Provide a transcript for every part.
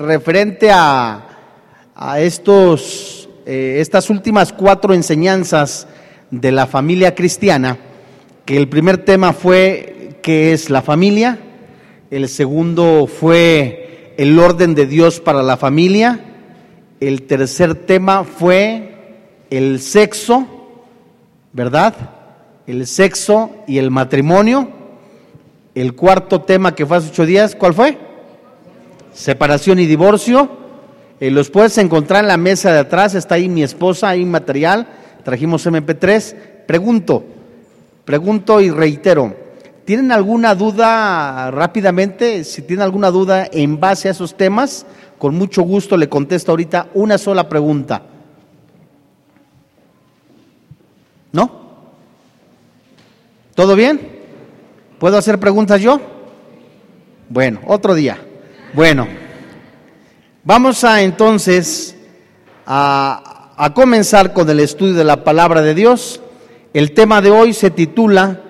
referente a, a estos, eh, estas últimas cuatro enseñanzas de la familia cristiana, que el primer tema fue qué es la familia, el segundo fue el orden de Dios para la familia, el tercer tema fue el sexo, ¿verdad? El sexo y el matrimonio. El cuarto tema que fue hace ocho días, ¿cuál fue? Separación y divorcio. Eh, los puedes encontrar en la mesa de atrás, está ahí mi esposa, ahí material, trajimos MP3. Pregunto, pregunto y reitero, ¿tienen alguna duda rápidamente? Si tienen alguna duda en base a esos temas, con mucho gusto le contesto ahorita una sola pregunta. ¿No? ¿Todo bien? ¿Puedo hacer preguntas yo? Bueno, otro día. Bueno, vamos a entonces a, a, comenzar con el estudio de la palabra de Dios. El tema de hoy se titula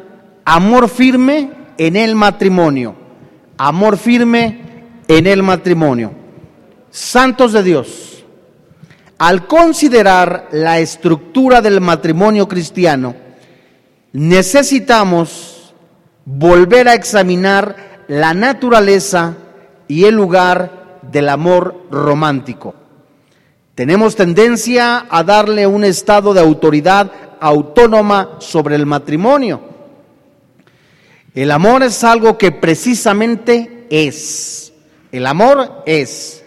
Amor firme en el matrimonio. Amor firme en el matrimonio. Santos de Dios, al considerar la estructura del matrimonio cristiano, necesitamos volver a examinar la naturaleza y el lugar del amor romántico. Tenemos tendencia a darle un estado de autoridad autónoma sobre el matrimonio. El amor es algo que precisamente es. El amor es.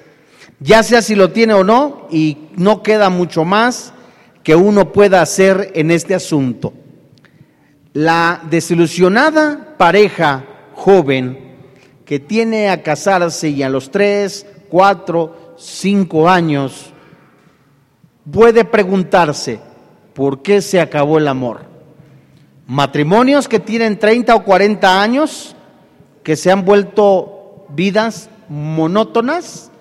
Ya sea si lo tiene o no, y no queda mucho más que uno pueda hacer en este asunto. La desilusionada pareja joven que tiene a casarse y a los tres, cuatro, cinco años puede preguntarse, ¿por qué se acabó el amor? Matrimonios que tienen 30 o 40 años, que se han vuelto vidas monótonas,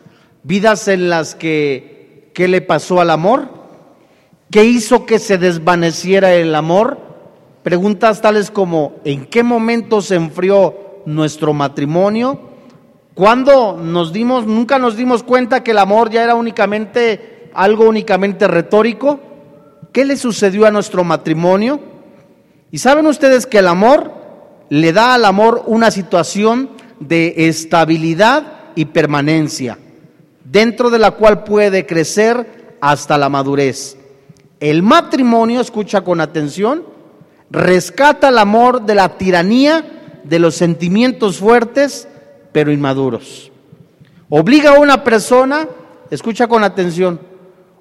vidas en las que, ¿qué le pasó al amor? ¿Qué hizo que se desvaneciera el amor? Preguntas tales como, ¿en qué momento se enfrió nuestro matrimonio? ¿Cuándo nos dimos, nunca nos dimos cuenta que el amor ya era únicamente algo únicamente retórico? ¿Qué le sucedió a nuestro matrimonio? Y saben ustedes que el amor le da al amor una situación de estabilidad y permanencia, dentro de la cual puede crecer hasta la madurez. El matrimonio, escucha con atención, rescata el amor de la tiranía de los sentimientos fuertes pero inmaduros. Obliga a una persona, escucha con atención,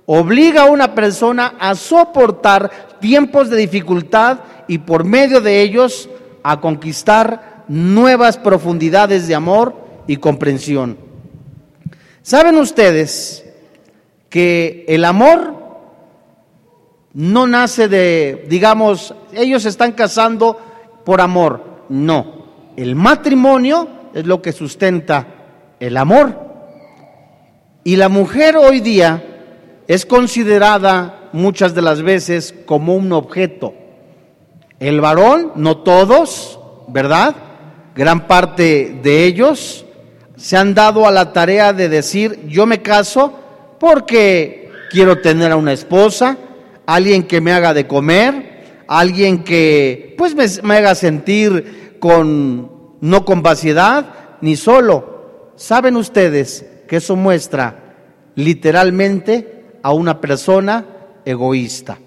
obliga a una persona a soportar tiempos de dificultad y por medio de ellos a conquistar nuevas profundidades de amor y comprensión. ¿Saben ustedes que el amor no nace de, digamos, ellos están casando por amor. No, el matrimonio es lo que sustenta el amor. Y la mujer hoy día es considerada muchas de las veces como un objeto. El varón, no todos, ¿verdad? Gran parte de ellos se han dado a la tarea de decir, yo me caso porque quiero tener a una esposa, alguien que me haga de comer, alguien que pues me, haga sentir con no con vaciedad ni solo. ¿Saben ustedes que eso muestra literalmente a una persona egoísta?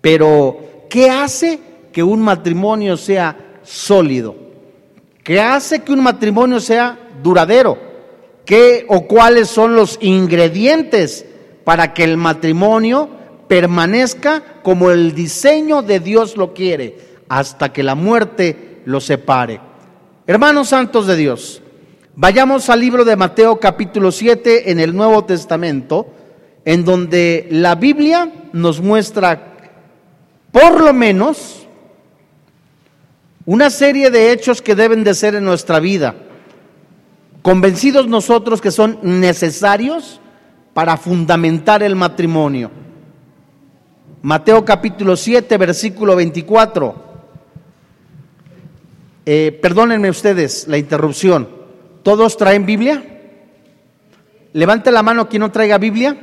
Pero ¿qué hace que un matrimonio sea sólido? ¿Qué hace que un matrimonio sea duradero? ¿Qué o cuáles son los ingredientes para que el matrimonio permanezca como el diseño de Dios lo quiere, hasta que la muerte lo separe. Hermanos santos de Dios, vayamos al libro de Mateo capítulo 7 en el Nuevo Testamento, en donde la Biblia nos muestra por lo menos una serie de hechos que deben de ser en nuestra vida, convencidos nosotros que son necesarios para fundamentar el matrimonio. Mateo capítulo 7, versículo 24. Eh, perdónenme ustedes la interrupción. ¿Todos traen Biblia? Levante la mano quien no traiga Biblia.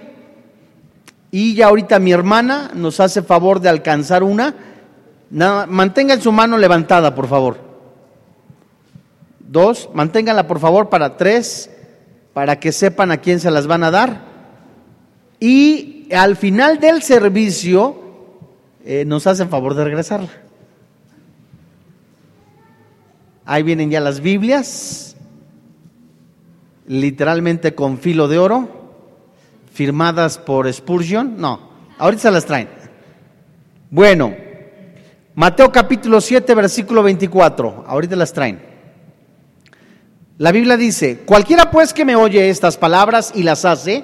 Y ya ahorita mi hermana nos hace favor de alcanzar una. Nada, mantengan su mano levantada, por favor. Dos, manténganla por favor para tres, para que sepan a quién se las van a dar. Y al final del servicio eh, nos hacen favor de regresarla. Ahí vienen ya las Biblias, literalmente con filo de oro firmadas por Spurgeon. No, ahorita se las traen. Bueno, Mateo capítulo 7, versículo 24. Ahorita las traen. La Biblia dice, cualquiera pues que me oye estas palabras y las hace,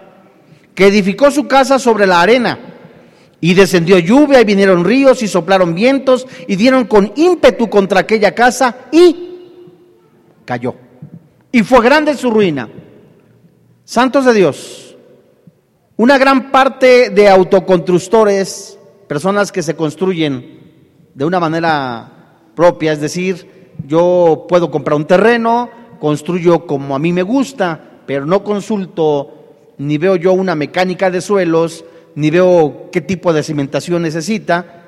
que edificó su casa sobre la arena, y descendió lluvia y vinieron ríos y soplaron vientos y dieron con ímpetu contra aquella casa y cayó. Y fue grande su ruina. Santos de Dios, una gran parte de autoconstructores, personas que se construyen de una manera propia, es decir, yo puedo comprar un terreno, construyo como a mí me gusta, pero no consulto, ni veo yo una mecánica de suelos, ni veo qué tipo de cimentación necesita,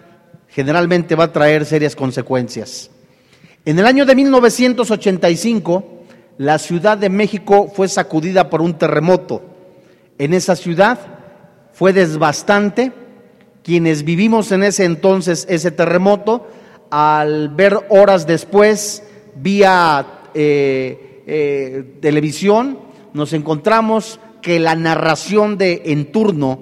generalmente va a traer serias consecuencias. En el año de 1985, la Ciudad de México fue sacudida por un terremoto en esa ciudad fue desbastante. Quienes vivimos en ese entonces ese terremoto, al ver horas después vía eh, eh, televisión, nos encontramos que la narración de en turno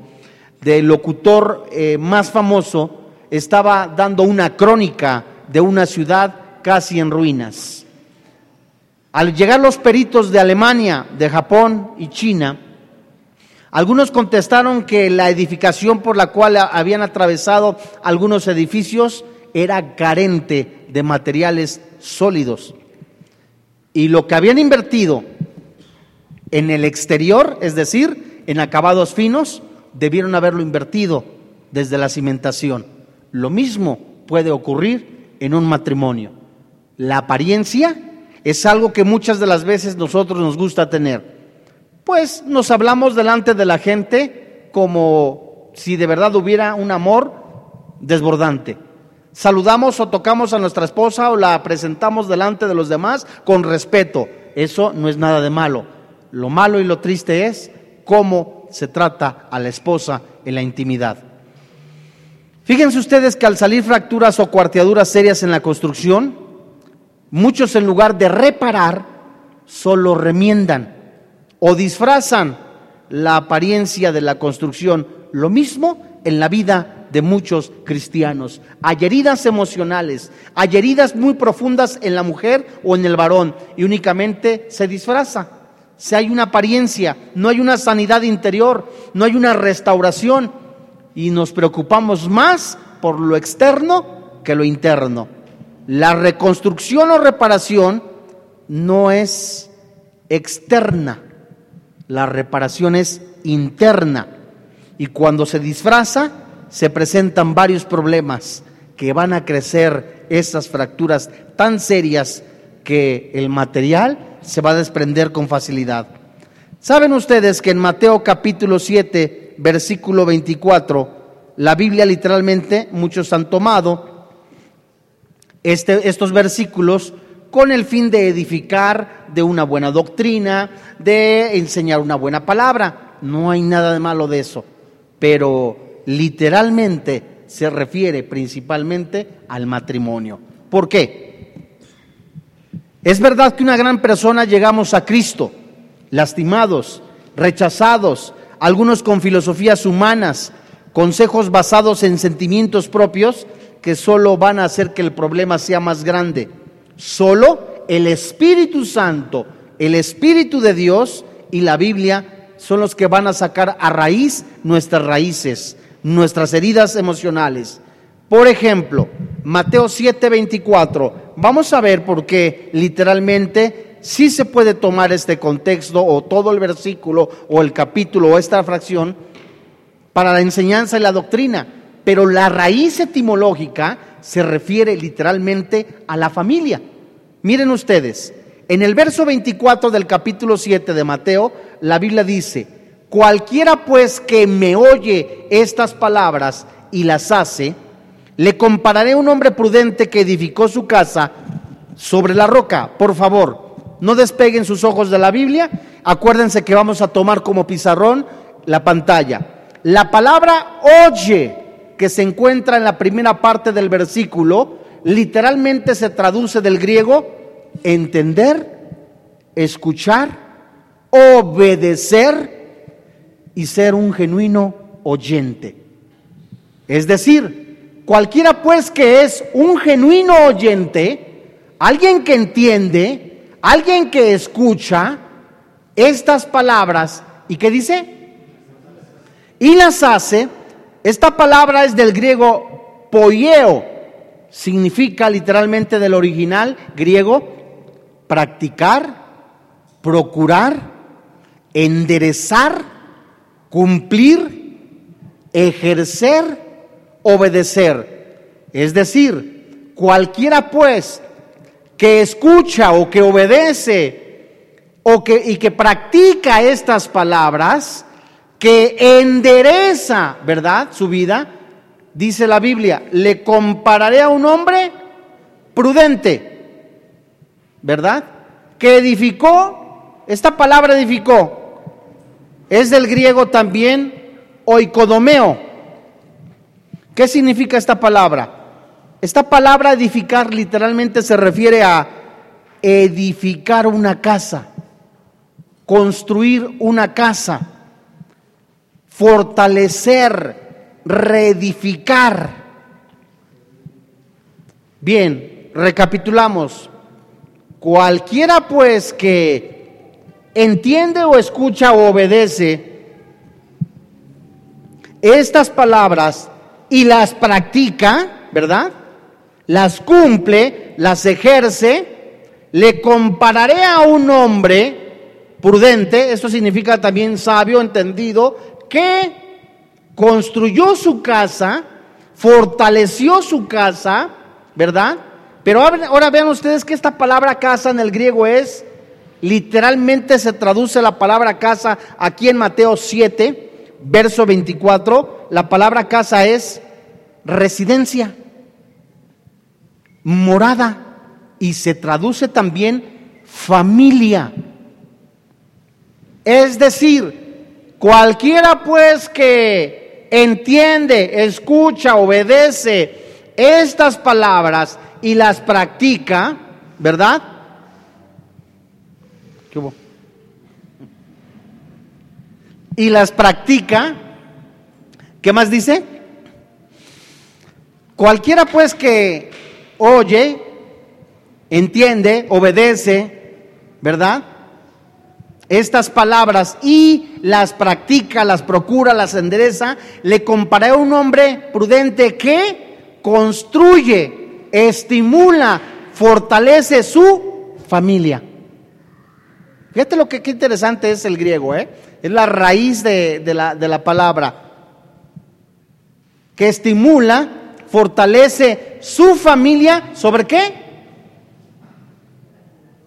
del locutor eh, más famoso estaba dando una crónica de una ciudad casi en ruinas. Al llegar los peritos de Alemania, de Japón y China, algunos contestaron que la edificación por la cual habían atravesado algunos edificios era carente de materiales sólidos. Y lo que habían invertido en el exterior, es decir, en acabados finos, debieron haberlo invertido desde la cimentación. Lo mismo puede ocurrir en un matrimonio. La apariencia es algo que muchas de las veces nosotros nos gusta tener pues nos hablamos delante de la gente como si de verdad hubiera un amor desbordante. Saludamos o tocamos a nuestra esposa o la presentamos delante de los demás con respeto. Eso no es nada de malo. Lo malo y lo triste es cómo se trata a la esposa en la intimidad. Fíjense ustedes que al salir fracturas o cuarteaduras serias en la construcción, muchos en lugar de reparar, solo remiendan o disfrazan la apariencia de la construcción. Lo mismo en la vida de muchos cristianos. Hay heridas emocionales, hay heridas muy profundas en la mujer o en el varón y únicamente se disfraza. Si hay una apariencia, no hay una sanidad interior, no hay una restauración. Y nos preocupamos más por lo externo que lo interno. La reconstrucción o reparación no es externa, la reparación es interna. Y cuando se disfraza se presentan varios problemas que van a crecer esas fracturas tan serias que el material se va a desprender con facilidad. ¿Saben ustedes que en Mateo capítulo 7, versículo 24, la Biblia literalmente, muchos han tomado este, estos versículos con el fin de edificar de una buena doctrina, de enseñar una buena palabra. No hay nada de malo de eso, pero literalmente se refiere principalmente al matrimonio. ¿Por qué? Es verdad que una gran persona llegamos a Cristo, lastimados, rechazados, algunos con filosofías humanas, consejos basados en sentimientos propios que solo van a hacer que el problema sea más grande. Solo el Espíritu Santo, el Espíritu de Dios y la Biblia son los que van a sacar a raíz nuestras raíces, nuestras heridas emocionales. Por ejemplo, Mateo 7:24. Vamos a ver por qué literalmente sí se puede tomar este contexto o todo el versículo o el capítulo o esta fracción para la enseñanza y la doctrina, pero la raíz etimológica se refiere literalmente a la familia. Miren ustedes, en el verso 24 del capítulo 7 de Mateo, la Biblia dice, cualquiera pues que me oye estas palabras y las hace, le compararé a un hombre prudente que edificó su casa sobre la roca. Por favor, no despeguen sus ojos de la Biblia. Acuérdense que vamos a tomar como pizarrón la pantalla. La palabra oye, que se encuentra en la primera parte del versículo, literalmente se traduce del griego entender, escuchar, obedecer y ser un genuino oyente. Es decir, cualquiera pues que es un genuino oyente, alguien que entiende, alguien que escucha estas palabras y que dice, y las hace, esta palabra es del griego poieo, significa literalmente del original griego practicar, procurar, enderezar, cumplir, ejercer, obedecer. Es decir, cualquiera pues que escucha o que obedece o que, y que practica estas palabras, que endereza, ¿verdad? Su vida, dice la Biblia, le compararé a un hombre prudente, ¿verdad? Que edificó, esta palabra edificó, es del griego también oikodomeo. ¿Qué significa esta palabra? Esta palabra edificar literalmente se refiere a edificar una casa, construir una casa fortalecer, reedificar. Bien, recapitulamos. Cualquiera pues que entiende o escucha o obedece estas palabras y las practica, ¿verdad? Las cumple, las ejerce, le compararé a un hombre prudente, esto significa también sabio, entendido, que construyó su casa, fortaleció su casa, ¿verdad? Pero ahora vean ustedes que esta palabra casa en el griego es, literalmente se traduce la palabra casa aquí en Mateo 7, verso 24, la palabra casa es residencia, morada, y se traduce también familia. Es decir, Cualquiera pues que entiende, escucha, obedece estas palabras y las practica, ¿verdad? ¿Qué hubo? Y las practica, ¿qué más dice? Cualquiera pues que oye, entiende, obedece, ¿verdad? estas palabras y las practica, las procura, las endereza, le comparé a un hombre prudente que construye, estimula, fortalece su familia. Fíjate lo que qué interesante es el griego, ¿eh? Es la raíz de, la palabra. Que estimula, fortalece su familia, ¿sobre qué?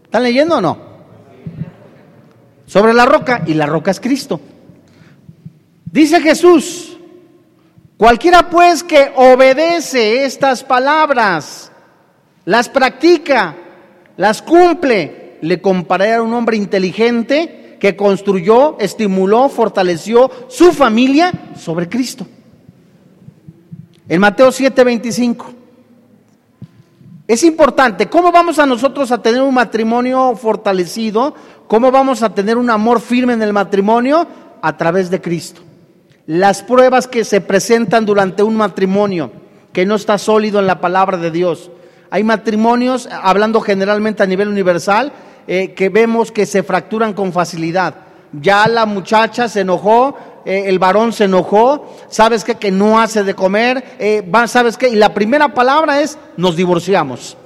¿Están leyendo o no? sobre la roca y la roca es Cristo. Dice Jesús, cualquiera pues que obedece estas palabras, las practica, las cumple, le compararé a un hombre inteligente que construyó, estimuló, fortaleció su familia sobre Cristo. En Mateo 7:25. Es importante, ¿cómo vamos a nosotros a tener un matrimonio fortalecido? ¿Cómo vamos a tener un amor firme en el matrimonio? A través de Cristo. Las pruebas que se presentan durante un matrimonio que no está sólido en la palabra de Dios. Hay matrimonios, hablando generalmente a nivel universal, eh, que vemos que se fracturan con facilidad. ya la muchacha se enojó, eh, el varón se enojó, ¿sabes? Que no hace de comer, eh, ¿sabes qué? Y la primera palabra es, nos divorciamos.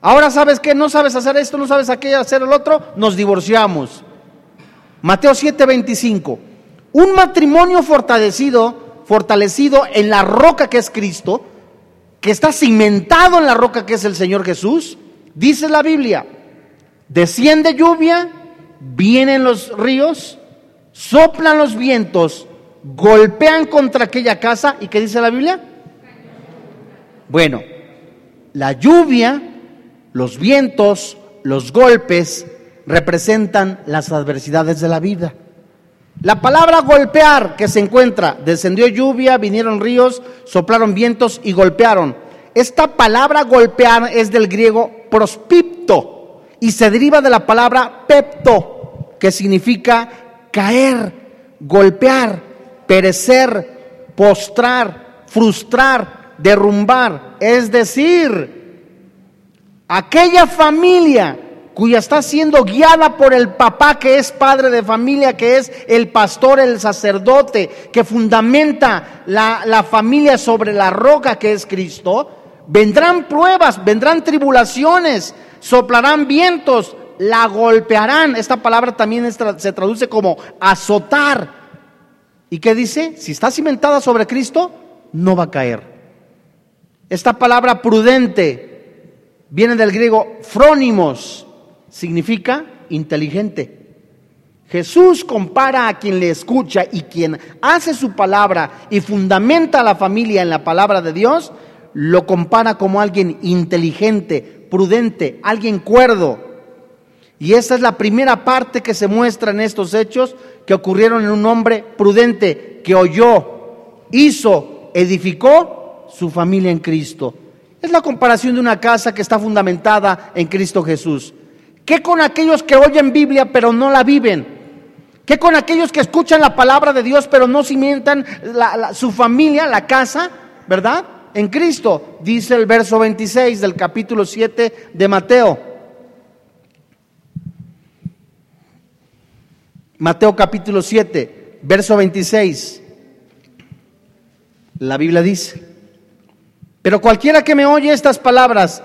Ahora sabes qué, no sabes hacer esto, no sabes aquello, hacer el otro, nos divorciamos. Mateo 7:25. Un matrimonio fortalecido, fortalecido en la roca que es Cristo, que está cimentado en la roca que es el Señor Jesús, dice la Biblia, desciende lluvia, vienen los ríos, soplan los vientos, golpean contra aquella casa y ¿qué dice la Biblia? Bueno, la lluvia los vientos, los golpes representan las adversidades de la vida. La palabra golpear que se encuentra, descendió lluvia, vinieron ríos, soplaron vientos y golpearon. Esta palabra golpear es del griego prospipto y se deriva de la palabra pepto, que significa caer, golpear, perecer, postrar, frustrar, derrumbar. Es decir, Aquella familia cuya está siendo guiada por el papá que es padre de familia, que es el pastor, el sacerdote, que fundamenta la, la familia sobre la roca que es Cristo, vendrán pruebas, vendrán tribulaciones, soplarán vientos, la golpearán. Esta palabra también se traduce como azotar. ¿Y qué dice? Si está cimentada sobre Cristo, no va a caer. Esta palabra prudente viene del griego frónimos, significa inteligente. Jesús compara a quien le escucha y quien hace su palabra y fundamenta a la familia en la palabra de Dios, lo compara como alguien inteligente, prudente, alguien cuerdo. Y esa es la primera parte que se muestra en estos hechos que ocurrieron en un hombre prudente que oyó, hizo, edificó su familia en Cristo. Es la comparación de una casa que está fundamentada en Cristo Jesús. ¿Qué con aquellos que oyen Biblia pero no la viven? ¿Qué con aquellos que escuchan la palabra de Dios pero no cimientan su familia, la casa, verdad? En Cristo, dice el verso 26 del capítulo 7 de Mateo. Mateo capítulo 7, verso 26. La Biblia dice, pero cualquiera que me oye estas palabras,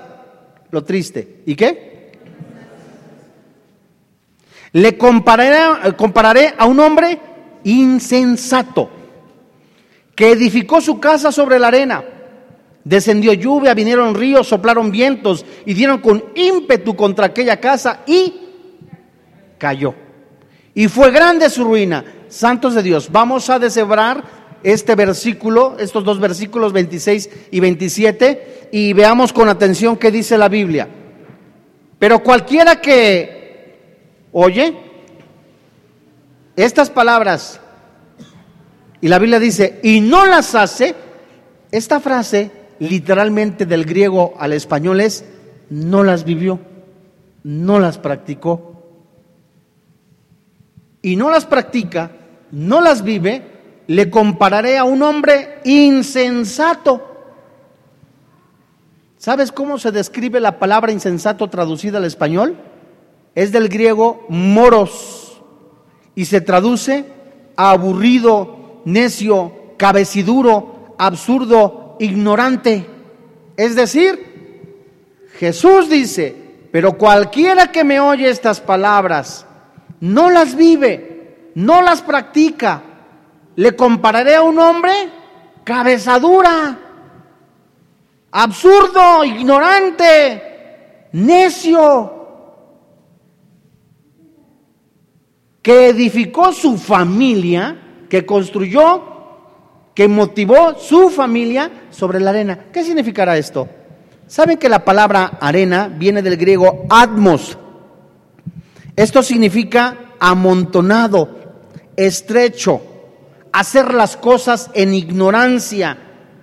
lo triste, ¿y qué? Le compararé, compararé a un hombre insensato que edificó su casa sobre la arena. Descendió lluvia, vinieron ríos, soplaron vientos y dieron con ímpetu contra aquella casa y cayó. Y fue grande su ruina. Santos de Dios, vamos a deshebrar este versículo, estos dos versículos 26 y 27, y veamos con atención qué dice la Biblia. Pero cualquiera que oye estas palabras, y la Biblia dice, y no las hace, esta frase literalmente del griego al español es, no las vivió, no las practicó. Y no las practica, no las vive, le compararé a un hombre insensato. ¿Sabes cómo se describe la palabra insensato traducida al español? Es del griego moros y se traduce aburrido, necio, cabeciduro, absurdo, ignorante. Es decir, Jesús dice, pero cualquiera que me oye estas palabras, no las vive, no las practica, le compararé a un hombre cabezadura, absurdo, ignorante, necio, que edificó su familia, que construyó, que motivó su familia sobre la arena. ¿Qué significará esto? ¿Saben que la palabra arena viene del griego atmos? Esto significa amontonado, estrecho, hacer las cosas en ignorancia,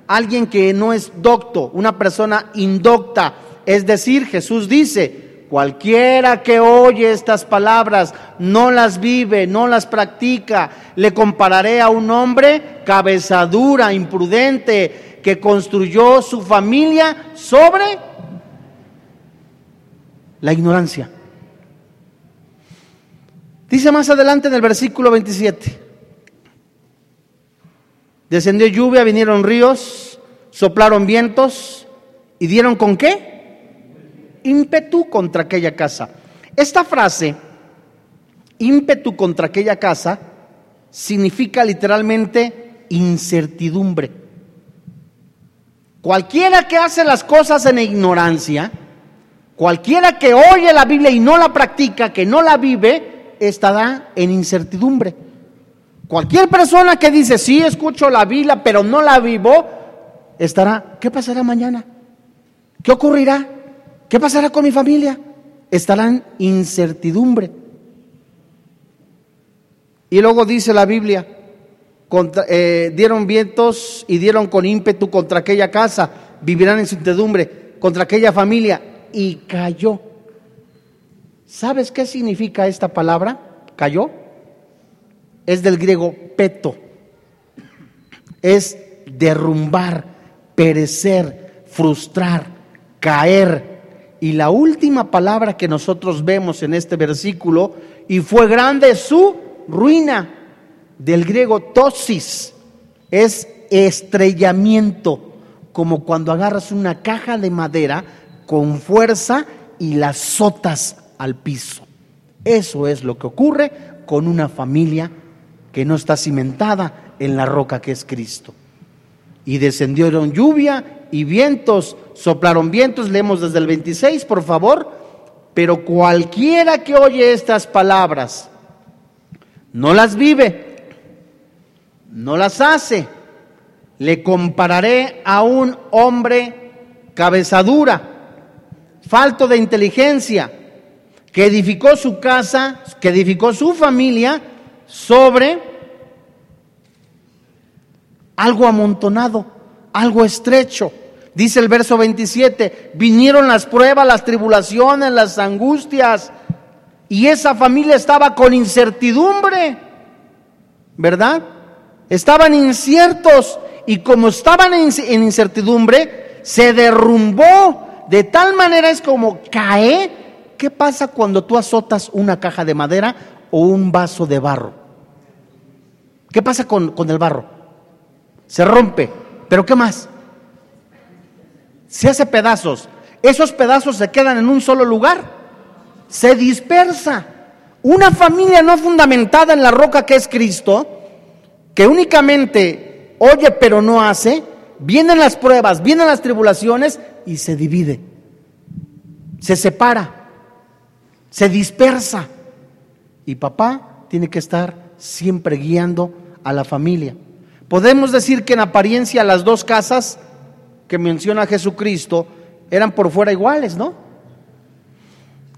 alguien que no es docto, una persona indocta. Es decir, Jesús dice, cualquiera que oye estas palabras, no las vive, no las practica, le compararé a un hombre cabezadura, imprudente, que construyó su familia sobre la ignorancia. Dice más adelante en el versículo 27. Descendió lluvia, vinieron ríos, soplaron vientos y dieron con qué? Ímpetu contra aquella casa. Esta frase, ímpetu contra aquella casa, significa literalmente incertidumbre. Cualquiera que hace las cosas en ignorancia, cualquiera que oye la Biblia y no la practica, que no la vive, estará en incertidumbre. Cualquier persona que dice, sí, escucho la Biblia, pero no la vivo, estará, ¿qué pasará mañana? ¿Qué ocurrirá? ¿Qué pasará con mi familia? Estará en incertidumbre. Y luego dice la Biblia, eh, dieron vientos y dieron con ímpetu contra aquella casa, vivirán en incertidumbre, contra aquella familia, y cayó. ¿Sabes qué significa esta palabra? ¿Cayó? Es del griego peto. Es derrumbar, perecer, frustrar, caer. Y la última palabra que nosotros vemos en este versículo, y fue grande su ruina, del griego tosis, es estrellamiento, como cuando agarras una caja de madera con fuerza y la azotas al piso. Eso es lo que ocurre con una familia que no está cimentada en la roca que es Cristo. Y descendieron lluvia y vientos, soplaron vientos, leemos desde el 26, por favor, pero cualquiera que oye estas palabras, no las vive, no las hace, le compararé a un hombre cabezadura, falto de inteligencia, que edificó su casa, que edificó su familia sobre algo amontonado, algo estrecho. Dice el verso 27, vinieron las pruebas, las tribulaciones, las angustias, y esa familia estaba con incertidumbre, ¿verdad? Estaban inciertos y como estaban en incertidumbre, se derrumbó. De tal manera es como cae. ¿Qué pasa cuando tú azotas una caja de madera o un vaso de barro? ¿Qué pasa con, con el barro? Se rompe. ¿Pero qué más? Se hace pedazos. Esos pedazos se quedan en un solo lugar se dispersa. Una familia no fundamentada en la roca que es Cristo, que únicamente oye pero no hace, vienen las pruebas, vienen las tribulaciones y se divide, se separa, se dispersa. Y papá tiene que estar siempre guiando a la familia. Podemos decir que en apariencia las dos casas que menciona Jesucristo eran por fuera iguales, ¿no?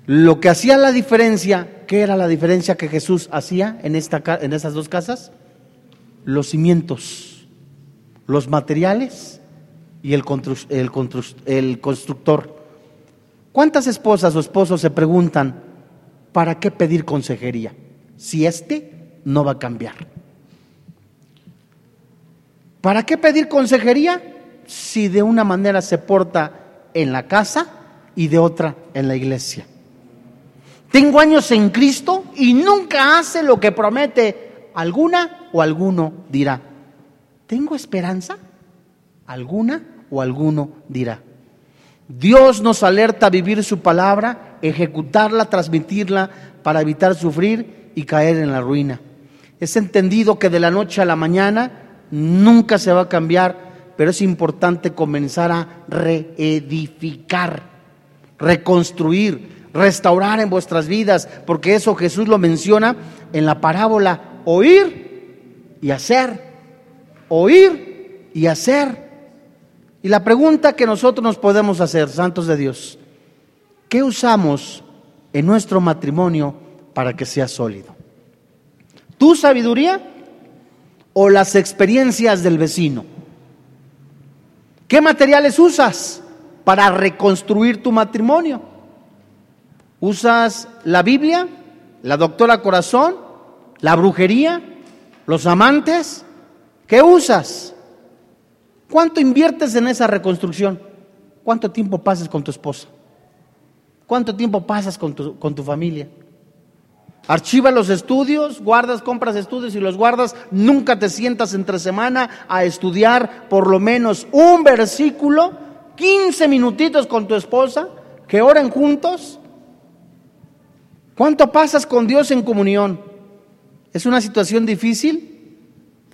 Lo que hacía la diferencia, ¿qué era la diferencia que Jesús hacía en, esta, en estas dos casas? Los cimientos, los materiales y el, el, el constructor. ¿Cuántas esposas o esposos se preguntan, ¿para qué pedir consejería? Si este no va a cambiar. ¿Para qué pedir consejería si de una manera se porta en la casa y de otra en la iglesia? Tengo años en Cristo y nunca hace lo que promete. Alguna o alguno dirá. ¿Tengo esperanza? Alguna o alguno dirá. Dios nos alerta a vivir su palabra, ejecutarla, transmitirla para evitar sufrir y caer en la ruina. Es entendido que de la noche a la mañana nunca se va a cambiar, pero es importante comenzar a reedificar, reconstruir, restaurar en vuestras vidas, porque eso Jesús lo menciona en la parábola, oír y hacer, oír y hacer. Y la pregunta que nosotros nos podemos hacer, santos de Dios, ¿qué usamos en nuestro matrimonio para que sea sólido? ¿Tu sabiduría o las experiencias del vecino? ¿Qué materiales usas para reconstruir tu matrimonio? ¿Usas la Biblia, la doctora corazón, la brujería, los amantes? ¿Qué usas? ¿Cuánto inviertes en esa reconstrucción? ¿Cuánto tiempo pasas con tu esposa? ¿Cuánto tiempo pasas con tu, con tu familia? Archiva los estudios, guardas, compras estudios y los guardas. Nunca te sientas entre semana a estudiar por lo menos un versículo, 15 minutitos con tu esposa, que oren juntos. ¿Cuánto pasas con Dios en comunión? ¿Es una situación difícil?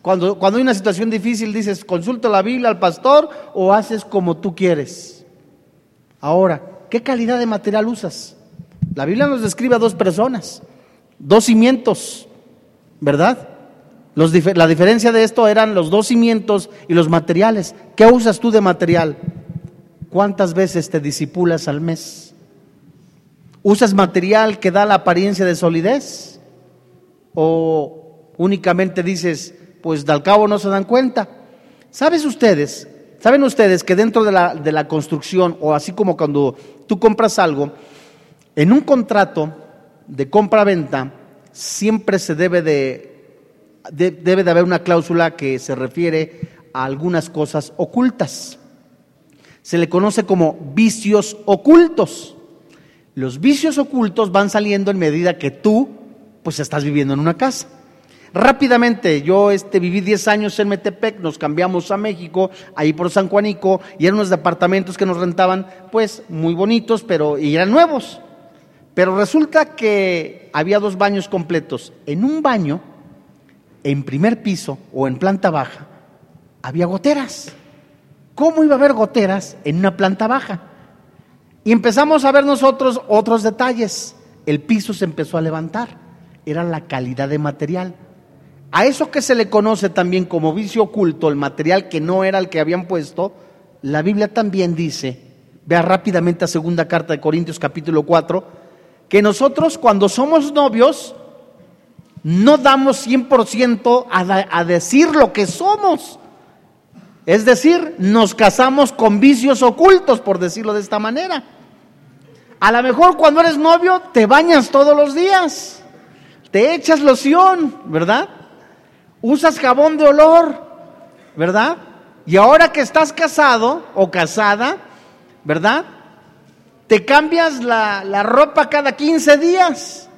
Cuando, cuando hay una situación difícil dices, consulta la Biblia al pastor o haces como tú quieres. Ahora, ¿qué calidad de material usas? La Biblia nos describe a dos personas dos cimientos, ¿verdad? la diferencia de esto eran los dos cimientos y los materiales. ¿Qué usas tú de material? ¿Cuántas veces te disipulas al mes? ¿Usas material que da la apariencia de solidez? ¿O únicamente dices, pues al cabo no se dan cuenta? ¿Sabes ustedes? ¿Saben ustedes que dentro de la, de la construcción, o así como cuando tú compras algo, en un contrato de compra-venta siempre se debe de, debe de haber una cláusula que se refiere a algunas cosas ocultas. Se le conoce como vicios ocultos. Los vicios ocultos van saliendo en medida que tú pues estás viviendo en una casa. Rápidamente, yo este, viví 10 años en Metepec, nos cambiamos a México, ahí por San Juanico, y eran unos departamentos que nos rentaban, pues muy bonitos, pero y eran nuevos. Pero resulta que había dos baños completos. En un baño, en primer piso o en planta baja, había goteras. ¿Cómo iba a haber goteras en una planta baja? Y empezamos a ver nosotros otros detalles. El piso se empezó a levantar. Era la calidad de material. A eso que se le conoce también como vicio oculto, el material que no era el que habían puesto, la Biblia también dice, vea rápidamente a segunda carta de Corintios capítulo 4, que nosotros cuando somos novios no damos 100% a, a decir lo que somos. Es decir, nos casamos con vicios ocultos, por decirlo de esta manera. A lo mejor cuando eres novio te bañas todos los días, te echas loción, ¿verdad? Usas jabón de olor, ¿verdad? Y ahora que estás casado o casada, ¿verdad? Te cambias la, ropa cada 15 días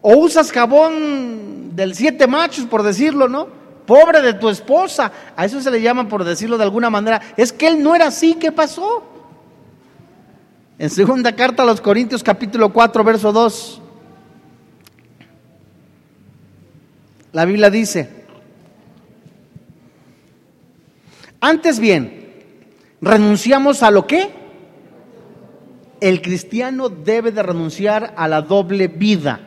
o usas jabón del siete machos, por decirlo, ¿no? Pobre de tu esposa, a eso se le llama, por decirlo de alguna manera, es que él no era así, ¿qué pasó? En segunda carta a los Corintios capítulo 4, verso 2, la Biblia dice, antes bien, renunciamos a lo que? El cristiano debe de renunciar a la doble vida.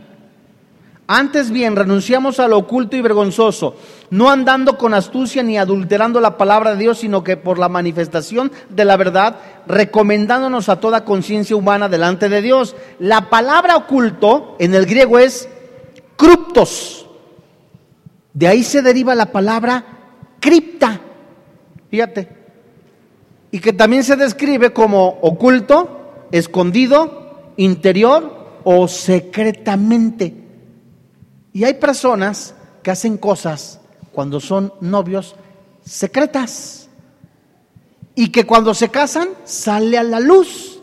Antes bien, renunciamos a lo oculto y vergonzoso, no andando con astucia ni adulterando la palabra de Dios, sino que por la manifestación de la verdad, recomendándonos a toda conciencia humana delante de Dios. La palabra oculto en el griego es criptos. De ahí se deriva la palabra cripta. Fíjate. Y que también se describe como oculto, escondido, interior o secretamente. Y hay personas que hacen cosas cuando son novios secretas y que cuando se casan sale a la luz.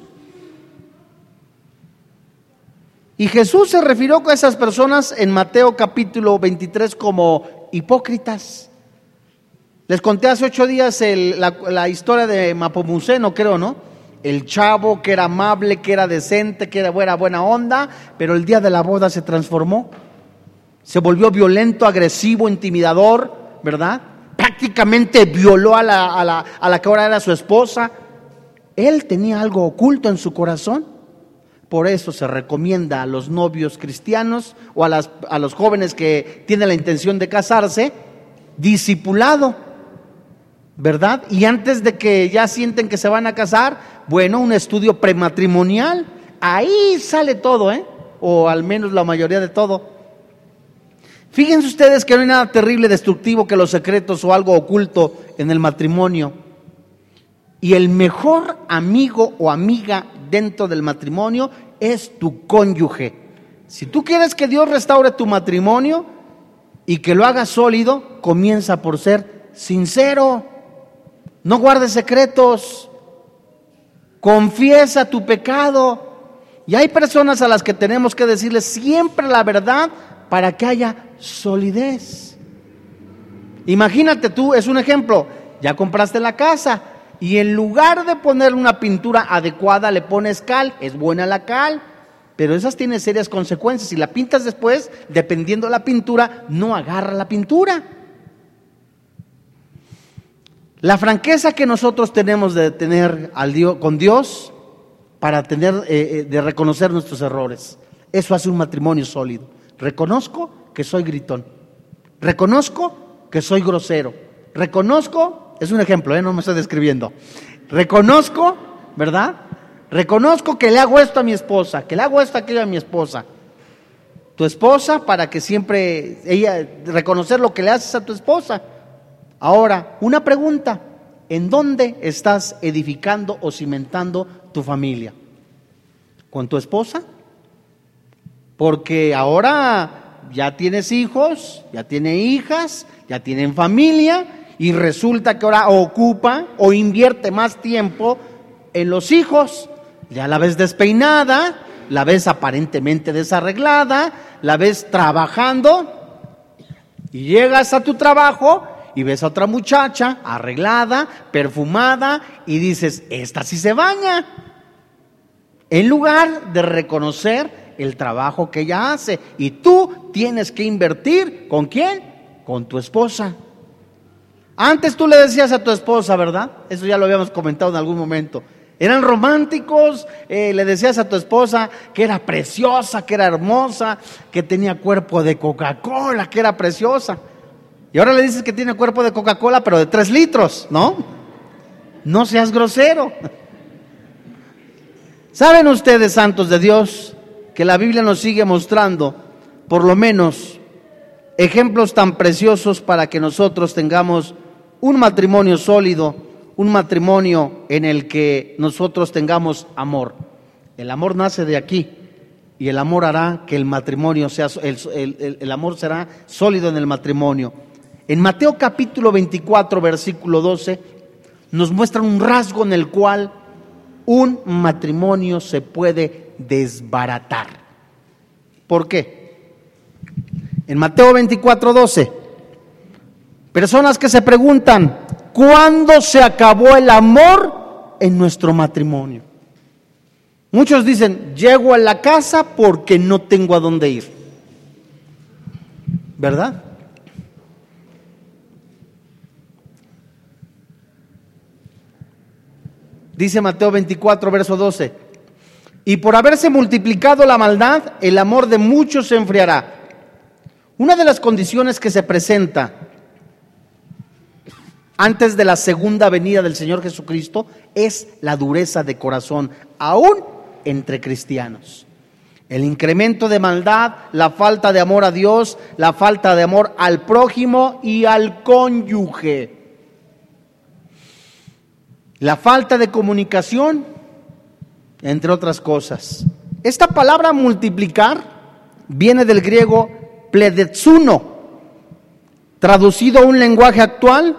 Y Jesús se refirió a esas personas en Mateo capítulo 23 como hipócritas. Les conté hace ocho días la, la, historia de Mapomuceno, creo, ¿no? El chavo que era amable, que era decente, que era buena, buena onda, pero el día de la boda se transformó. Se volvió violento, agresivo, intimidador, ¿verdad? Prácticamente violó a la, a la, a la que ahora era su esposa. Él tenía algo oculto en su corazón. Por eso se recomienda a los novios cristianos o a, las, a los jóvenes que tienen la intención de casarse, discipulado ¿verdad? Y antes de que ya sienten que se van a casar, bueno, un estudio prematrimonial, ahí sale todo, ¿eh? O al menos la mayoría de todo. Fíjense ustedes que no hay nada terrible, destructivo que los secretos o algo oculto en el matrimonio. Y el mejor amigo o amiga dentro del matrimonio es tu cónyuge. Si tú quieres que Dios restaure tu matrimonio y que lo haga sólido, comienza por ser sincero. No guardes secretos. Confiesa tu pecado. Y hay personas a las que tenemos que decirles siempre la verdad para que haya solidez. Imagínate tú, es un ejemplo, ya compraste la casa y en lugar de poner una pintura adecuada le pones cal, es buena la cal, pero esas tienen serias consecuencias. Si la pintas después, dependiendo de la pintura, no agarra la pintura. La franqueza que nosotros tenemos de tener al Dios, con Dios para tener, eh, eh, de reconocer nuestros errores, eso hace un matrimonio sólido. Reconozco que soy gritón. Reconozco que soy grosero. Reconozco, es un ejemplo, ¿eh? no me estoy describiendo. Reconozco, ¿verdad? Reconozco que le hago esto a mi esposa, que le hago esto a aquello a mi esposa. Tu esposa, para que siempre ella, reconocer lo que le haces a tu esposa. Ahora, una pregunta, ¿en dónde estás edificando o cimentando tu familia? ¿Con tu esposa? Porque ahora ya tienes hijos, ya tienes hijas, ya tienen familia y resulta que ahora ocupa o invierte más tiempo en los hijos. Ya la ves despeinada, la ves aparentemente desarreglada, la ves trabajando y llegas a tu trabajo y ves a otra muchacha arreglada, perfumada y dices, esta sí se baña. En lugar de reconocer el trabajo que ella hace. Y tú tienes que invertir con quién? Con tu esposa. Antes tú le decías a tu esposa, ¿verdad? Eso ya lo habíamos comentado en algún momento. Eran románticos, eh, le decías a tu esposa que era preciosa, que era hermosa, que tenía cuerpo de Coca-Cola, que era preciosa. Y ahora le dices que tiene cuerpo de Coca-Cola, pero de tres litros, ¿no? No seas grosero. ¿Saben ustedes, santos de Dios, que la Biblia nos sigue mostrando, por lo menos, ejemplos tan preciosos para que nosotros tengamos un matrimonio sólido, un matrimonio en el que nosotros tengamos amor. El amor nace de aquí y el amor hará que el matrimonio sea, el, el amor será sólido en el matrimonio. En Mateo capítulo 24, versículo 12, nos muestra un rasgo en el cual un matrimonio se puede desbaratar. ¿Por qué? En Mateo 24, 12, personas que se preguntan, ¿cuándo se acabó el amor en nuestro matrimonio? Muchos dicen, llego a la casa porque no tengo a dónde ir. ¿Verdad? Dice Mateo 24, verso 12. Y por haberse multiplicado la maldad, el amor de muchos se enfriará. Una de las condiciones que se presenta antes de la segunda venida del Señor Jesucristo es la dureza de corazón, aún entre cristianos. El incremento de maldad, la falta de amor a Dios, la falta de amor al prójimo y al cónyuge. La falta de comunicación, entre otras cosas. Esta palabra multiplicar viene del griego pledetsuno, traducido a un lenguaje actual,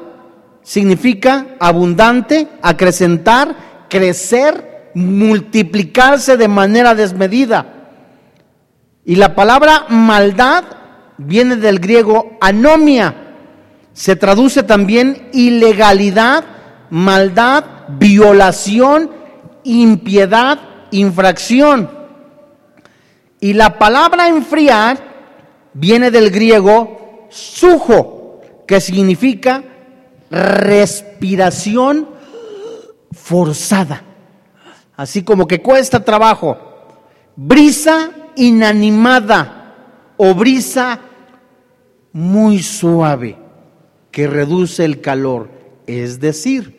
significa abundante, acrecentar, crecer, multiplicarse de manera desmedida. Y la palabra maldad viene del griego anomia, se traduce también ilegalidad, maldad, violación, impiedad, infracción. Y la palabra enfriar viene del griego sujo, que significa respiración forzada. Así como que cuesta trabajo. Brisa inanimada o brisa muy suave que reduce el calor. Es decir,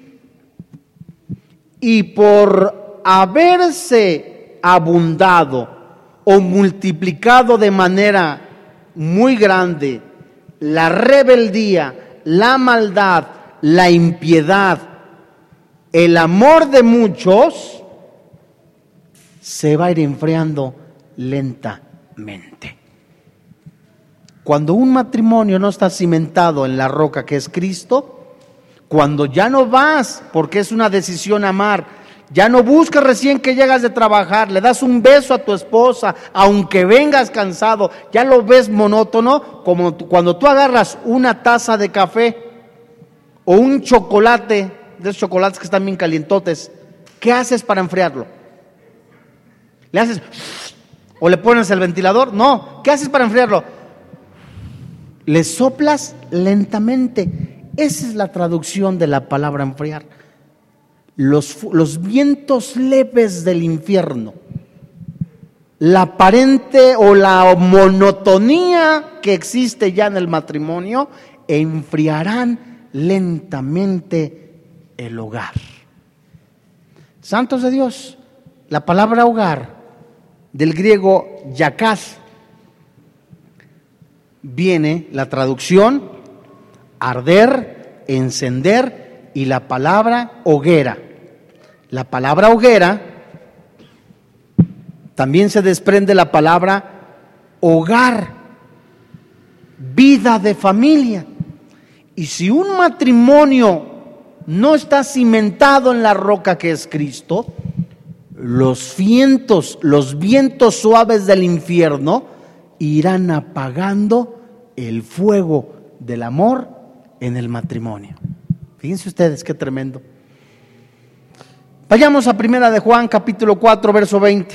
y por haberse abundado o multiplicado de manera muy grande la rebeldía, la maldad, la impiedad, el amor de muchos, se va a ir enfriando lentamente. Cuando un matrimonio no está cimentado en la roca que es Cristo, cuando ya no vas, porque es una decisión amar, Ya no buscas recién que llegas de trabajar, le das un beso a tu esposa, aunque vengas cansado, ya lo ves monótono, como cuando tú agarras una taza de café o un chocolate, de esos chocolates que están bien calientotes, ¿qué haces para enfriarlo? ¿Le haces o le pones el ventilador? No, ¿qué haces para enfriarlo? Le soplas lentamente. Esa es la traducción de la palabra enfriar los, vientos leves del infierno, la aparente o la monotonía que existe ya en el matrimonio, enfriarán lentamente el hogar. Santos de Dios, la palabra hogar del griego yakaz viene la traducción arder, encender y la palabra hoguera. La palabra hoguera también se desprende la palabra hogar, vida de familia. Y si un matrimonio no está cimentado en la roca que es Cristo, los vientos, los vientos suaves del infierno irán apagando el fuego del amor en el matrimonio. Fíjense ustedes qué tremendo. Vayamos a Primera de Juan, capítulo 4, verso 20.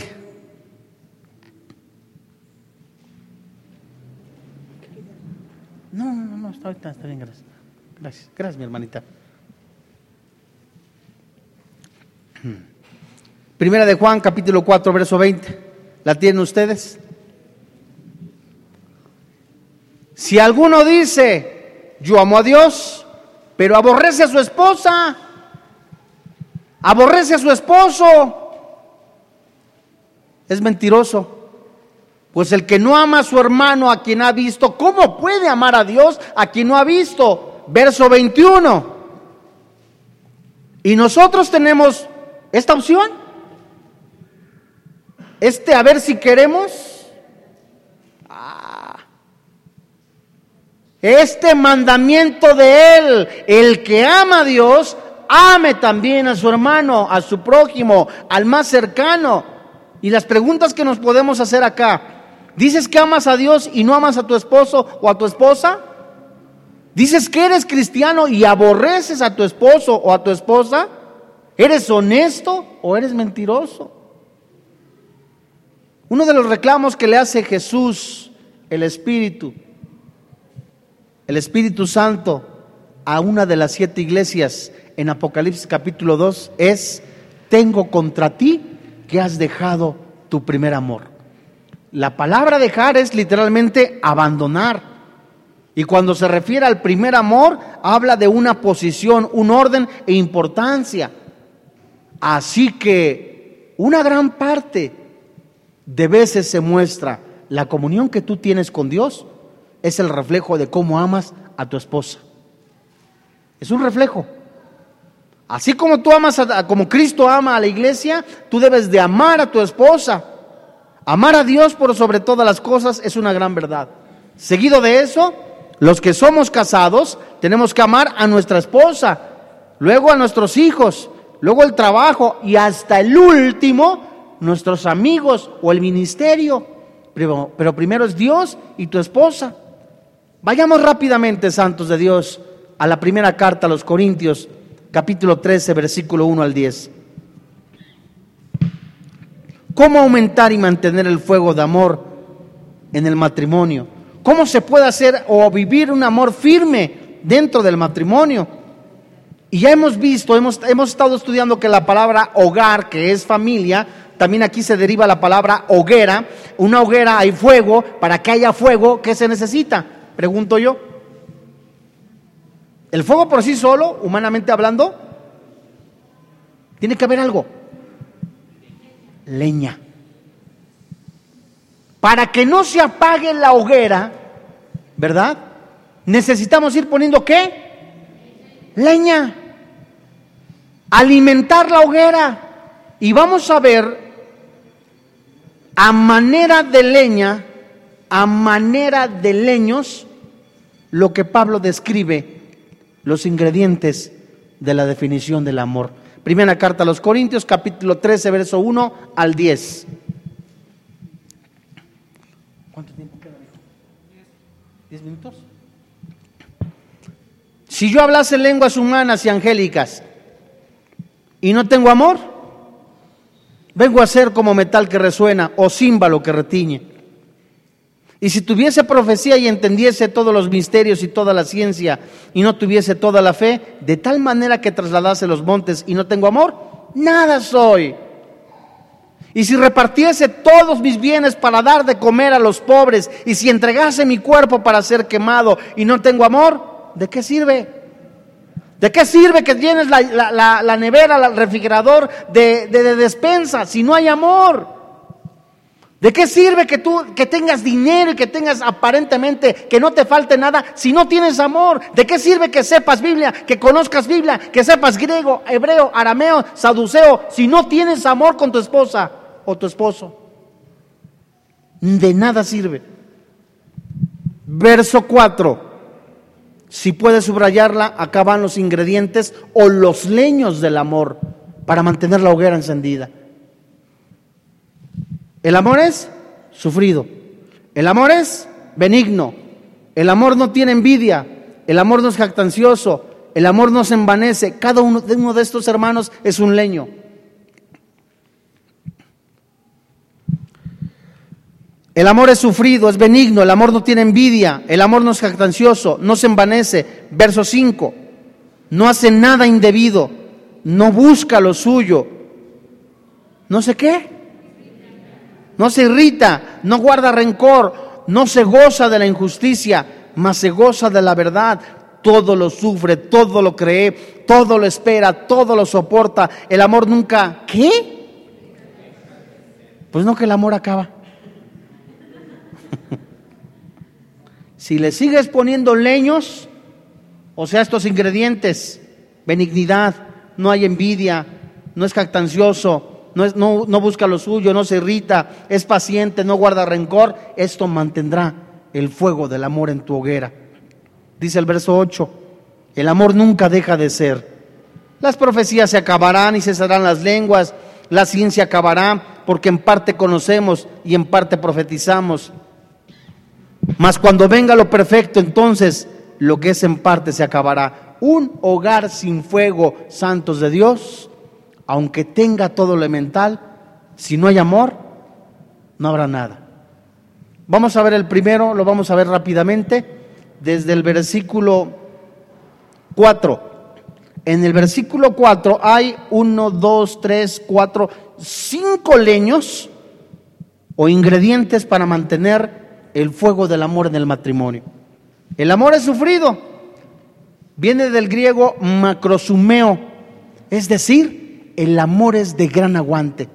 No, no, no, está, está, bien, gracias. Gracias, gracias, mi hermanita. Primera de Juan, capítulo 4, verso 20. ¿La tienen ustedes? Si alguno dice, yo amo a Dios, pero aborrece a su esposa, aborrece a su esposo, es mentiroso. Pues el que no ama a su hermano, a quien ha visto, ¿cómo puede amar a Dios a quien no ha visto? Verso 21. Y nosotros tenemos esta opción. Este, a ver si queremos. Ah. Este mandamiento de Él, el que ama a Dios, ame también a su hermano, a su prójimo, al más cercano. Y las preguntas que nos podemos hacer acá, ¿dices que amas a Dios y no amas a tu esposo o a tu esposa? ¿Dices que eres cristiano y aborreces a tu esposo o a tu esposa? ¿Eres honesto o eres mentiroso? Uno de los reclamos que le hace Jesús, el Espíritu, el Espíritu Santo, a una de las siete iglesias en Apocalipsis capítulo 2 es, tengo contra ti que has dejado tu primer amor. La palabra dejar es literalmente abandonar. Y cuando se refiere al primer amor, habla de una posición, un orden e importancia. Así que una gran parte de veces se muestra la comunión que tú tienes con Dios es el reflejo de cómo amas a tu esposa. Es un reflejo. Así como tú amas, a, como Cristo ama a la iglesia, tú debes de amar a tu esposa. Amar a Dios por sobre todas las cosas es una gran verdad. Seguido de eso, los que somos casados tenemos que amar a nuestra esposa, luego a nuestros hijos, luego el trabajo y hasta el último, nuestros amigos o el ministerio. Pero, pero primero es Dios y tu esposa. Vayamos rápidamente, santos de Dios, a la primera carta a los Corintios, capítulo 13, versículo 1 al 10. ¿Cómo aumentar y mantener el fuego de amor en el matrimonio? ¿Cómo se puede hacer o vivir un amor firme dentro del matrimonio? Y ya hemos visto, hemos, hemos estado estudiando que la palabra hogar, que es familia, también aquí se deriva la palabra hoguera. Una hoguera hay fuego, para que haya fuego, ¿qué se necesita? Pregunto yo. El fuego por sí solo, humanamente hablando, tiene que haber algo. Leña. Para que no se apague la hoguera, ¿verdad? Necesitamos ir poniendo qué? Leña. Alimentar la hoguera. Y vamos a ver a manera de leña, a manera de leños, lo que Pablo describe los ingredientes de la definición del amor. Primera carta a los Corintios, capítulo 13, verso 1 al 10. ¿Cuánto tiempo queda? ¿Diez minutos? Si yo hablase lenguas humanas y angélicas y no tengo amor, vengo a ser como metal que resuena o címbalo que retiñe. Y si tuviese profecía y entendiese todos los misterios y toda la ciencia y no tuviese toda la fe, de tal manera que trasladase los montes y no tengo amor, nada soy. Y si repartiese todos mis bienes para dar de comer a los pobres y si entregase mi cuerpo para ser quemado y no tengo amor, ¿de qué sirve? ¿De qué sirve que tienes la, nevera, el refrigerador de, de, despensa si no hay amor? ¿De qué sirve que tú que tengas dinero y que tengas aparentemente que no te falte nada si no tienes amor? ¿De qué sirve que sepas Biblia, que conozcas Biblia, que sepas griego, hebreo, arameo, saduceo si no tienes amor con tu esposa o tu esposo? De nada sirve. Verso 4. Si puedes subrayarla, acá van los ingredientes o los leños del amor para mantener la hoguera encendida. El amor es sufrido. El amor es benigno. El amor no tiene envidia. El amor no es jactancioso. El amor no se envanece. Cada uno de, uno de estos hermanos es un leño. El amor es sufrido, es benigno, el amor no tiene envidia, el amor no es jactancioso, no se envanece. Verso 5, no hace nada indebido, no busca lo suyo. ¿No sé qué? No se irrita, no guarda rencor, no se goza de la injusticia, mas se goza de la verdad. Todo lo sufre, todo lo cree, todo lo espera, todo lo soporta. El amor nunca, ¿qué? Pues no que el amor acaba. si le sigues poniendo leños, o sea, estos ingredientes, benignidad, no hay envidia, no es jactancioso, no, es, no, no busca lo suyo, no se irrita, es paciente, no guarda rencor, esto mantendrá el fuego del amor en tu hoguera. Dice el verso 8, el amor nunca deja de ser. Las profecías se acabarán y cesarán las lenguas, la ciencia acabará porque en parte conocemos y en parte profetizamos. Mas cuando venga lo perfecto, entonces lo que es en parte se acabará. Un hogar sin fuego, santos de Dios, aunque tenga todo elemental, si no hay amor, no habrá nada. Vamos a ver el primero, lo vamos a ver rápidamente, desde el versículo 4. En el versículo 4 hay uno, dos, tres, cuatro, cinco leños o ingredientes para mantener el fuego del amor en el matrimonio. El amor es sufrido. Viene del griego macrosumeo, es decir, el amor es de gran aguante.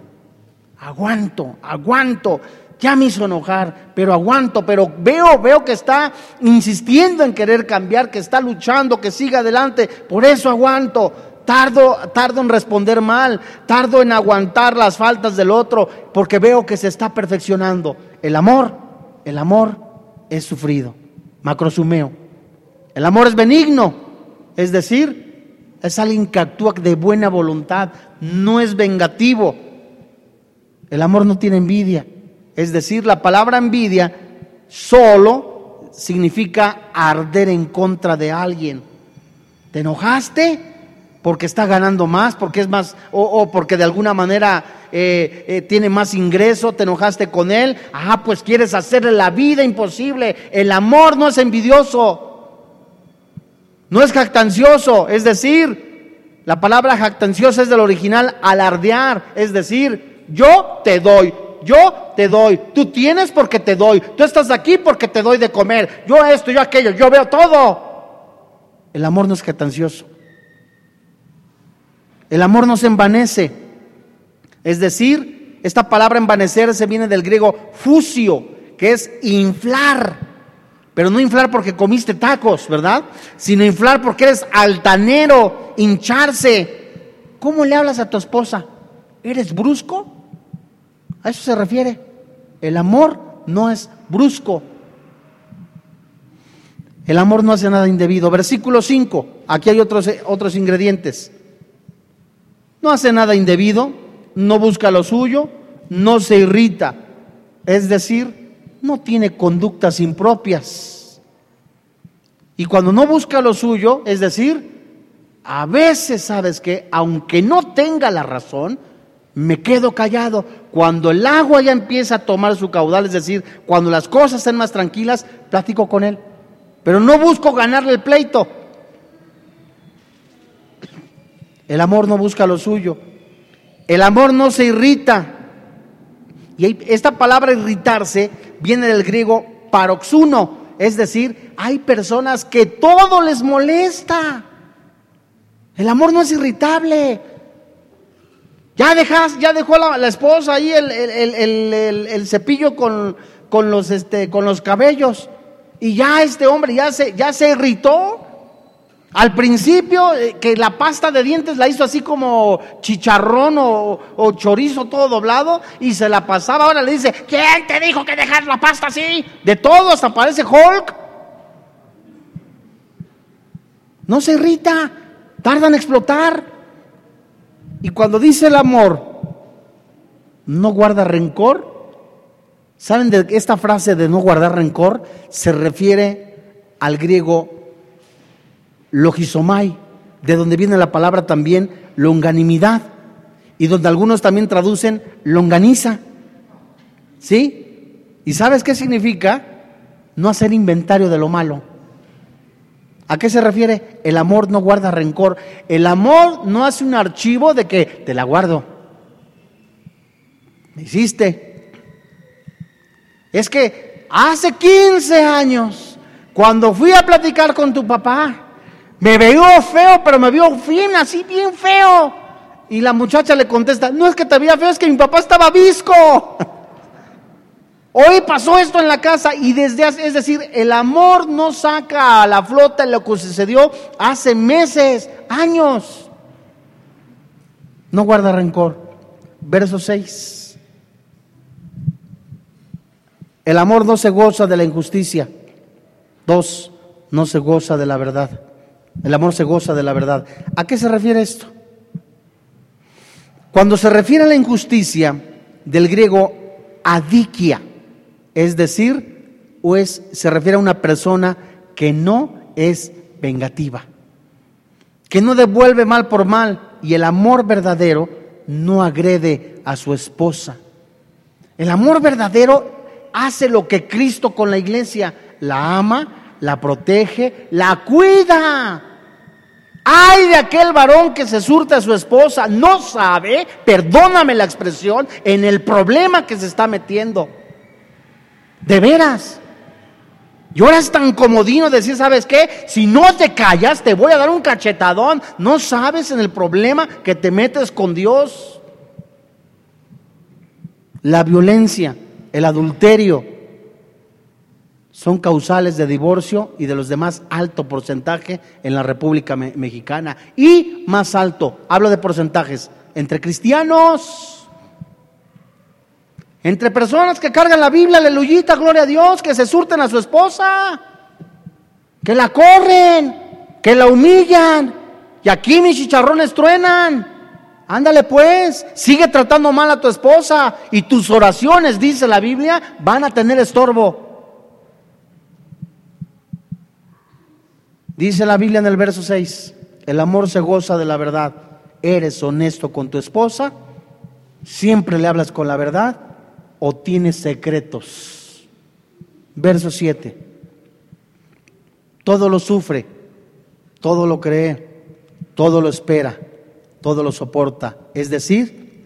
Aguanto, aguanto. Ya me hizo enojar, pero aguanto, pero veo, veo que está insistiendo en querer cambiar, que está luchando, que siga adelante. Por eso aguanto. Tardo, tardo en responder mal, tardo en aguantar las faltas del otro, porque veo que se está perfeccionando. El amor el amor es sufrido, macrosumeo. El amor es benigno, es decir, es alguien que actúa de buena voluntad, no es vengativo. El amor no tiene envidia, es decir, la palabra envidia solo significa arder en contra de alguien. ¿Te enojaste? porque está ganando más, porque es más, o, porque de alguna manera eh, eh, tiene más ingreso, te enojaste con él, ah, pues quieres hacerle la vida imposible. El amor no es envidioso, no es jactancioso, es decir, la palabra jactanciosa es del original alardear, es decir, yo te doy, yo te doy, tú tienes porque te doy, tú estás aquí porque te doy de comer, yo esto, yo aquello, yo veo todo. El amor no es jactancioso. El amor no se envanece. Es decir, esta palabra envanecerse viene del griego fusio, que es inflar. Pero no inflar porque comiste tacos, ¿verdad? Sino inflar porque eres altanero, hincharse. ¿Cómo le hablas a tu esposa? ¿Eres brusco? A eso se refiere. El amor no es brusco. El amor no hace nada indebido. Versículo 5. Aquí hay otros, otros ingredientes. No hace nada indebido, no busca lo suyo, no se irrita, es decir, no tiene conductas impropias. Y cuando no busca lo suyo, es decir, a veces sabes que aunque no tenga la razón, me quedo callado. Cuando el agua ya empieza a tomar su caudal, es decir, cuando las cosas estén más tranquilas, platico con él. Pero no busco ganarle el pleito. El amor no busca lo suyo. El amor no se irrita. Y esta palabra irritarse viene del griego paroxuno, es decir, hay personas que todo les molesta. El amor no es irritable. Ya dejas, ya dejó la, esposa ahí el, cepillo con, con, los, este, con los cabellos. Y ya este hombre ya se, ya se irritó. Al principio, eh, que la pasta de dientes la hizo así como chicharrón o, chorizo todo doblado y se la pasaba. Ahora le dice, ¿quién te dijo que dejar la pasta así? De todo, hasta parece Hulk. No se irrita, tarda en explotar. Y cuando dice el amor, no guarda rencor. ¿Saben de esta frase de no guardar rencor? Se refiere al griego logisomai, de donde viene la palabra también longanimidad, y donde algunos también traducen longaniza. ¿Sí? ¿Y sabes qué significa? No hacer inventario de lo malo. ¿A qué se refiere? El amor no guarda rencor. El amor no hace un archivo de que te la guardo. Me hiciste. Es que hace 15 años, cuando fui a platicar con tu papá, me veo feo, pero me vio bien, así bien feo. Y la muchacha le contesta, no es que te veía feo, es que mi papá estaba visco. Hoy pasó esto en la casa y desde hace, es decir, el amor no saca a la flota lo que sucedió hace meses, años. No guarda rencor. Verso 6. El amor no se goza de la injusticia. Dos, no se goza de la verdad. El amor se goza de la verdad. ¿A qué se refiere esto? Cuando se refiere a la injusticia, del griego adikia, es decir, pues se refiere a una persona que no es vengativa, que no devuelve mal por mal y el amor verdadero no agrede a su esposa. El amor verdadero hace lo que Cristo con la iglesia la ama, la protege, la cuida. Ay de aquel varón que se surte a su esposa, no sabe, perdóname la expresión, en el problema que se está metiendo. De veras. Y ahora es tan comodino decir, ¿sabes qué? Si no te callas, te voy a dar un cachetadón. No sabes en el problema que te metes con Dios. La violencia, el adulterio, son causales de divorcio y de los demás alto porcentaje en la República Mexicana. Y más alto, hablo de porcentajes, entre cristianos, entre personas que cargan la Biblia, aleluyita, gloria a Dios, que se surten a su esposa, que la corren, que la humillan, y aquí mis chicharrones truenan. Ándale pues, sigue tratando mal a tu esposa y tus oraciones, dice la Biblia, van a tener estorbo. Dice la Biblia en el verso 6, el amor se goza de la verdad. ¿Eres honesto con tu esposa? ¿Siempre le hablas con la verdad? ¿O tienes secretos? Verso 7. Todo lo sufre, todo lo cree, todo lo espera, todo lo soporta. Es decir,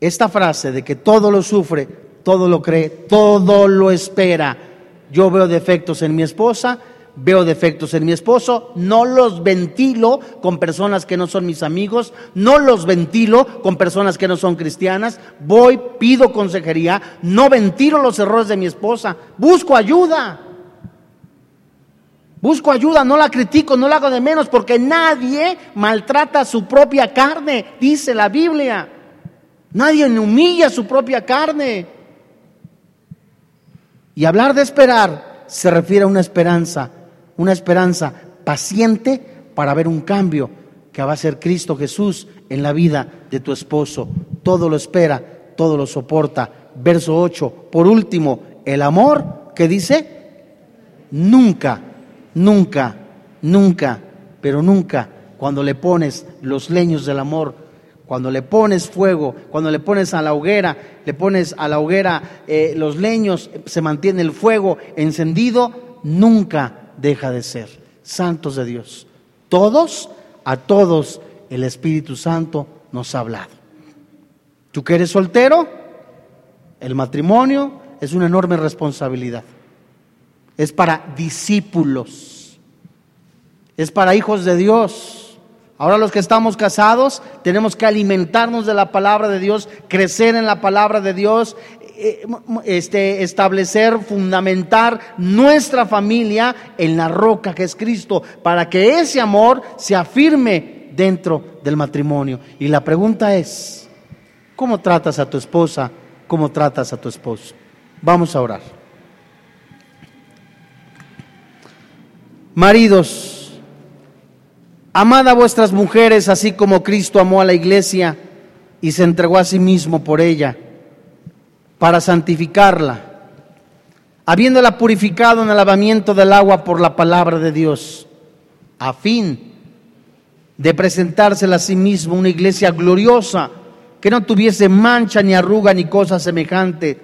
esta frase de que todo lo sufre, todo lo cree, todo lo espera. Yo veo defectos en mi esposa, veo defectos en mi esposo, no los ventilo con personas que no son mis amigos, no los ventilo con personas que no son cristianas, voy, pido consejería, no ventilo los errores de mi esposa, busco ayuda. Busco ayuda, no la critico, no la hago de menos, porque nadie maltrata su propia carne, dice la Biblia. Nadie humilla su propia carne. Y hablar de esperar se refiere a una esperanza una esperanza paciente para ver un cambio. que va a ser Cristo Jesús en la vida de tu esposo. Todo lo espera, todo lo soporta. Verso 8. Por último, el amor, que dice? Nunca, nunca, nunca, pero nunca, cuando le pones los leños del amor, cuando le pones fuego, cuando le pones a la hoguera, le pones a la hoguera eh, los leños, se mantiene el fuego encendido, nunca deja de ser. Santos de Dios. Todos, a todos, el Espíritu Santo nos ha hablado. Tú que eres soltero, el matrimonio es una enorme responsabilidad. Es para discípulos. Es para hijos de Dios Ahora los que estamos casados tenemos que alimentarnos de la palabra de Dios, crecer en la palabra de Dios, este, establecer, fundamentar nuestra familia en la roca que es Cristo, para que ese amor se afirme dentro del matrimonio. Y la pregunta es, ¿cómo tratas a tu esposa? ¿Cómo tratas a tu esposo? Vamos a orar. Maridos, Amad a vuestras mujeres así como Cristo amó a la iglesia y se entregó a sí mismo por ella, para santificarla, habiéndola purificado en el lavamiento del agua por la palabra de Dios, a fin de presentársela a sí mismo una iglesia gloriosa, que no tuviese mancha ni arruga ni cosa semejante,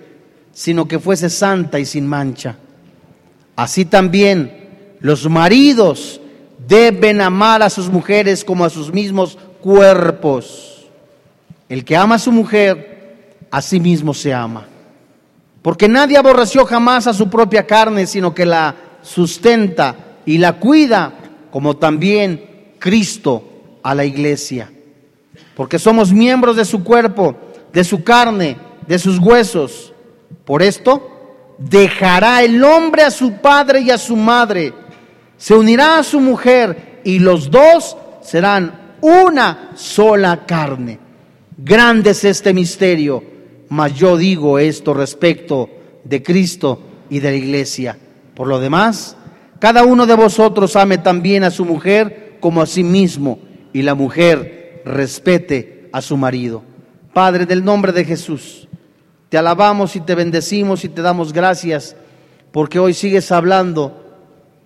sino que fuese santa y sin mancha. Así también los maridos deben amar a sus mujeres como a sus mismos cuerpos. El que ama a su mujer, a sí mismo se ama. Porque nadie aborreció jamás a su propia carne, sino que la sustenta y la cuida, como también Cristo a la iglesia. Porque somos miembros de su cuerpo, de su carne, de sus huesos. Por esto, dejará el hombre a su padre y a su madre se unirá a su mujer y los dos serán una sola carne. Grande es este misterio, mas yo digo esto respecto de Cristo y de la iglesia. Por lo demás, cada uno de vosotros ame también a su mujer como a sí mismo y la mujer respete a su marido. Padre, del nombre de Jesús, te alabamos y te bendecimos y te damos gracias porque hoy sigues hablando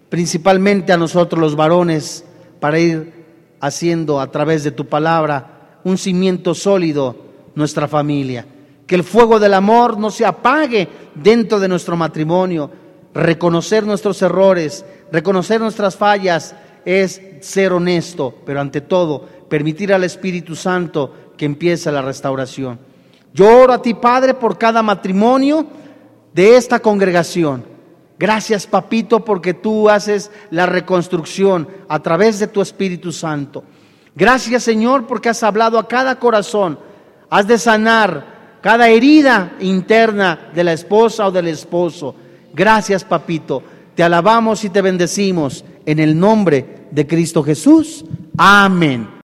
principalmente a nosotros los varones, para ir haciendo a través de tu palabra un cimiento sólido nuestra familia. Que el fuego del amor no se apague dentro de nuestro matrimonio. Reconocer nuestros errores, reconocer nuestras fallas es ser honesto, pero ante todo permitir al Espíritu Santo que empiece la restauración. Yo oro a ti, Padre, por cada matrimonio de esta congregación Gracias, papito, porque tú haces la reconstrucción a través de tu Espíritu Santo. Gracias, Señor, porque has hablado a cada corazón. Has de sanar cada herida interna de la esposa o del esposo. Gracias, papito. Te alabamos y te bendecimos en el nombre de Cristo Jesús. Amén.